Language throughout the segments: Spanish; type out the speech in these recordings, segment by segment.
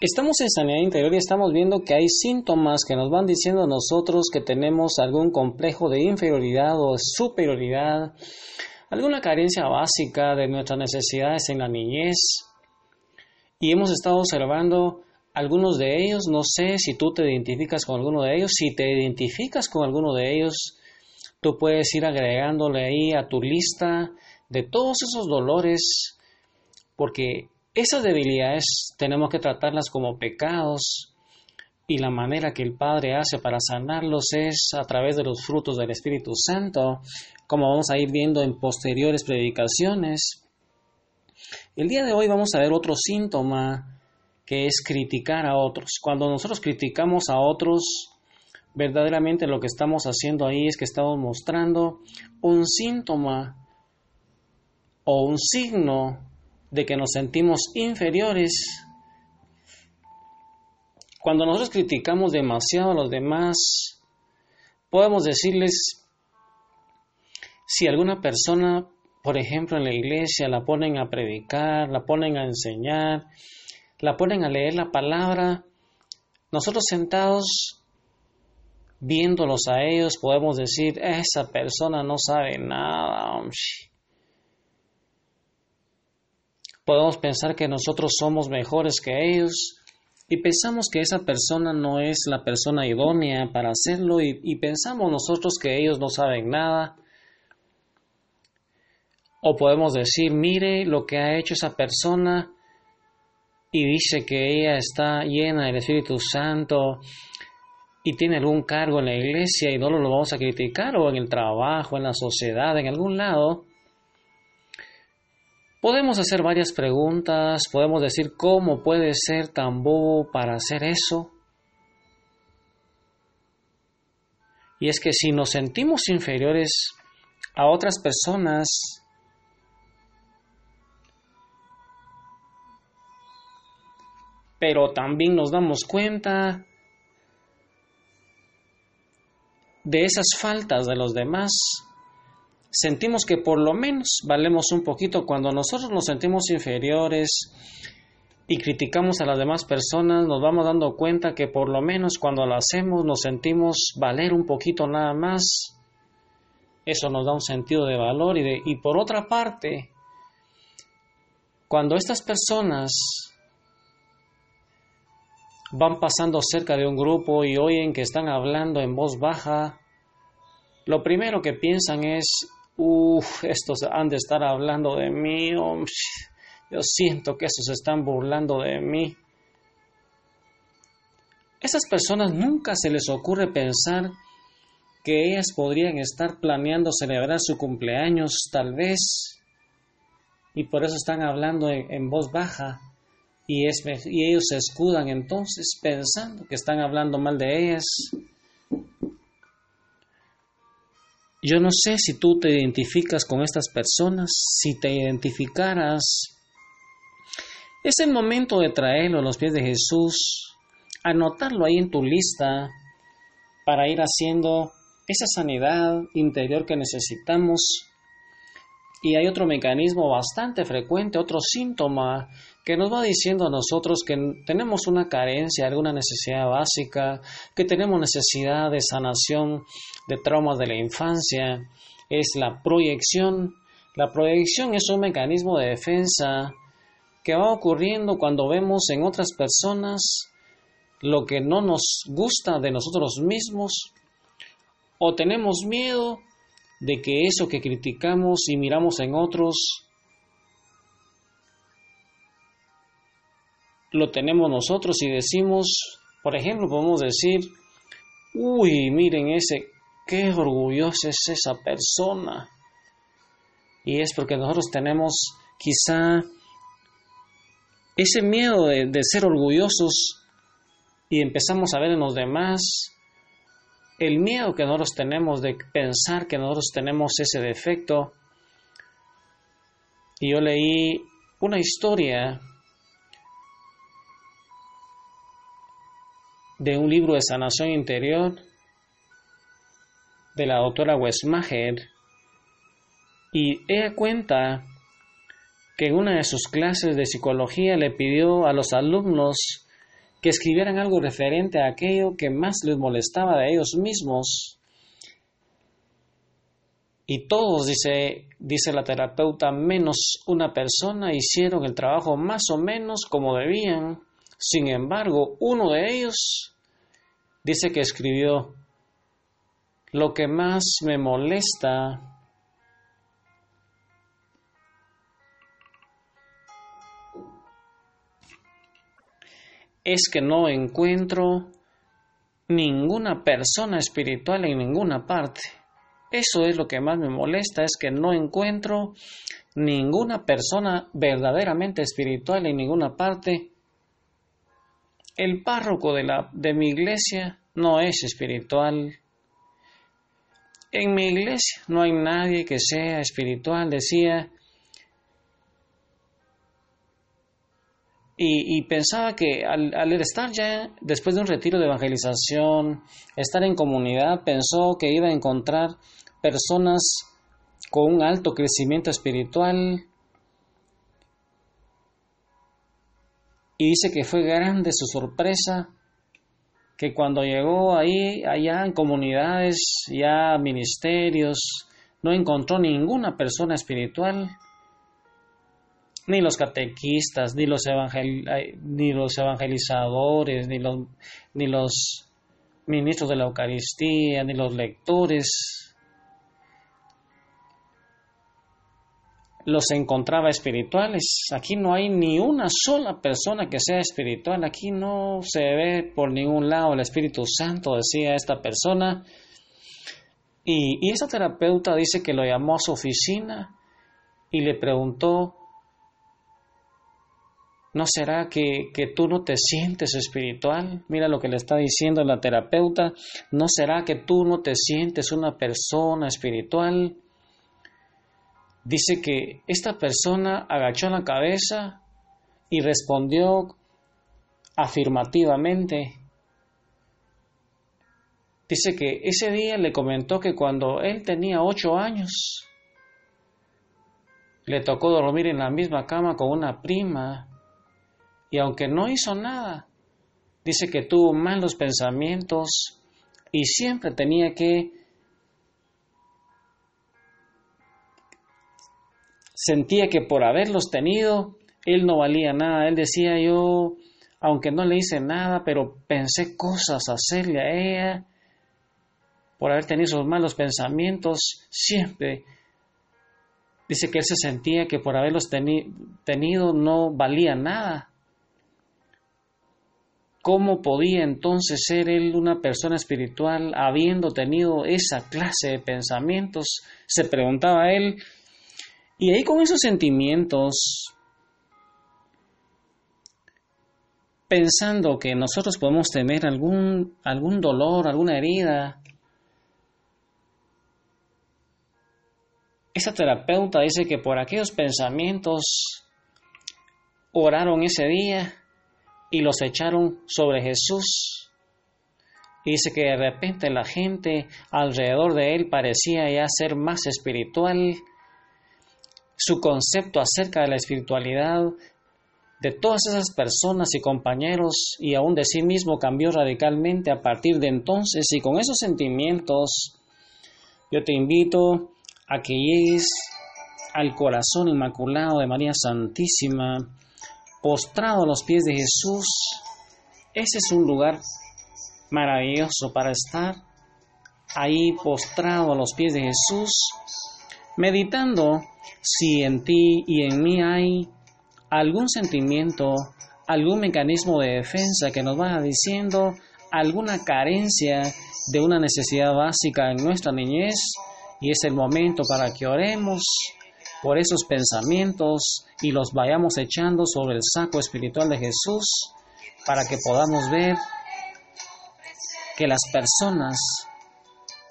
Estamos en sanidad interior y estamos viendo que hay síntomas que nos van diciendo a nosotros que tenemos algún complejo de inferioridad o superioridad, alguna carencia básica de nuestras necesidades en la niñez. Y hemos estado observando algunos de ellos, no sé si tú te identificas con alguno de ellos, si te identificas con alguno de ellos, tú puedes ir agregándole ahí a tu lista de todos esos dolores, porque esas debilidades tenemos que tratarlas como pecados y la manera que el Padre hace para sanarlos es a través de los frutos del Espíritu Santo, como vamos a ir viendo en posteriores predicaciones. El día de hoy vamos a ver otro síntoma que es criticar a otros. Cuando nosotros criticamos a otros, verdaderamente lo que estamos haciendo ahí es que estamos mostrando un síntoma o un signo de que nos sentimos inferiores. Cuando nosotros criticamos demasiado a los demás, podemos decirles, si alguna persona, por ejemplo, en la iglesia la ponen a predicar, la ponen a enseñar, la ponen a leer la palabra, nosotros sentados viéndolos a ellos podemos decir, esa persona no sabe nada. Podemos pensar que nosotros somos mejores que ellos y pensamos que esa persona no es la persona idónea para hacerlo y, pensamos nosotros que ellos no saben nada. O podemos decir, mire lo que ha hecho esa persona y dice que ella está llena del Espíritu Santo y tiene algún cargo en la iglesia y no lo vamos a criticar o en el trabajo, en la sociedad, en algún lado, podemos hacer varias preguntas, podemos decir cómo puede ser tan bobo para hacer eso. Y es que si nos sentimos inferiores a otras personas, pero también nos damos cuenta de esas faltas de los demás. Sentimos que por lo menos valemos un poquito cuando nosotros nos sentimos inferiores y criticamos a las demás personas, nos vamos dando cuenta que por lo menos cuando lo hacemos nos sentimos valer un poquito nada más. Eso nos da un sentido de valor y, de, y por otra parte, cuando estas personas van pasando cerca de un grupo y oyen que están hablando en voz baja, lo primero que piensan es, uff, estos han de estar hablando de mí, yo siento que estos están burlando de mí. Esas personas nunca se les ocurre pensar que ellas podrían estar planeando celebrar su cumpleaños tal vez y por eso están hablando en, en voz baja y, y ellos se escudan entonces pensando que están hablando mal de ellas. Yo no sé si tú te identificas con estas personas, si te identificaras. Es el momento de traerlo a los pies de Jesús, anotarlo ahí en tu lista para ir haciendo esa sanidad interior que necesitamos. Y hay otro mecanismo bastante frecuente, otro síntoma que nos va diciendo a nosotros que tenemos una carencia, alguna necesidad básica, que tenemos necesidad de sanación de traumas de la infancia, es la proyección. La proyección es un mecanismo de defensa que va ocurriendo cuando vemos en otras personas lo que no nos gusta de nosotros mismos o tenemos miedo de que eso que criticamos y miramos en otros lo tenemos nosotros y decimos, por ejemplo, podemos decir, uy, miren ese, qué orgullosa es esa persona. Y es porque nosotros tenemos quizá ese miedo de, de ser orgullosos y empezamos a ver en los demás el miedo que nosotros tenemos de pensar que nosotros tenemos ese defecto. Y yo leí una historia de un libro de sanación interior de la doctora Westmacher y ella cuenta que en una de sus clases de psicología le pidió a los alumnos que escribieran algo referente a aquello que más les molestaba de ellos mismos. Y todos, dice, dice la terapeuta, menos una persona hicieron el trabajo más o menos como debían. Sin embargo, uno de ellos dice que escribió, lo que más me molesta es que no encuentro ninguna persona espiritual en ninguna parte. Eso es lo que más me molesta, es que no encuentro ninguna persona verdaderamente espiritual en ninguna parte. El párroco de, la, de mi iglesia no es espiritual. En mi iglesia no hay nadie que sea espiritual, decía Y, pensaba que al, al, estar ya después de un retiro de evangelización, estar en comunidad, pensó que iba a encontrar personas con un alto crecimiento espiritual. Y dice que fue grande su sorpresa, que cuando llegó ahí, allá en comunidades, ya ministerios, no encontró ninguna persona espiritual. Ni los catequistas, ni los, ni los evangelizadores, ni los, ni los ministros de la Eucaristía, ni los lectores, los encontraba espirituales. Aquí no hay ni una sola persona que sea espiritual. Aquí no se ve por ningún lado el Espíritu Santo, decía esta persona. Y, y esa terapeuta dice que lo llamó a su oficina y le preguntó ¿No será que, tú no te sientes espiritual? Mira lo que le está diciendo la terapeuta. ¿No será que tú no te sientes una persona espiritual? Dice que esta persona agachó la cabeza y respondió afirmativamente. Dice que ese día le comentó que cuando él tenía ocho años, le tocó dormir en la misma cama con una prima y aunque no hizo nada, dice que tuvo malos pensamientos y siempre tenía que sentía que por haberlos tenido, él no valía nada. Él decía yo, aunque no le hice nada, pero pensé cosas hacerle a ella, por haber tenido esos malos pensamientos, siempre dice que él se sentía que por haberlos tenido no valía nada. ¿Cómo podía entonces ser él una persona espiritual habiendo tenido esa clase de pensamientos? Se preguntaba él. Y ahí con esos sentimientos, pensando que nosotros podemos tener algún, algún dolor, alguna herida, esa terapeuta dice que por aquellos pensamientos oraron ese día y los echaron sobre Jesús. dice que de repente la gente alrededor de él parecía ya ser más espiritual. Su concepto acerca de la espiritualidad de todas esas personas y compañeros y aún de sí mismo cambió radicalmente a partir de entonces. Y con esos sentimientos yo te invito a que llegues al corazón inmaculado de María Santísima postrado a los pies de Jesús, ese es un lugar maravilloso para estar ahí postrado a los pies de Jesús, meditando si en ti y en mí hay algún sentimiento, algún mecanismo de defensa que nos vaya diciendo alguna carencia de una necesidad básica en nuestra niñez y es el momento para que oremos por esos pensamientos y los vayamos echando sobre el saco espiritual de Jesús para que podamos ver que las personas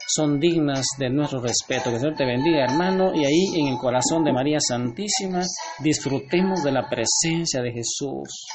son dignas de nuestro respeto. Que el Señor te bendiga, hermano, y ahí en el corazón de María Santísima disfrutemos de la presencia de Jesús.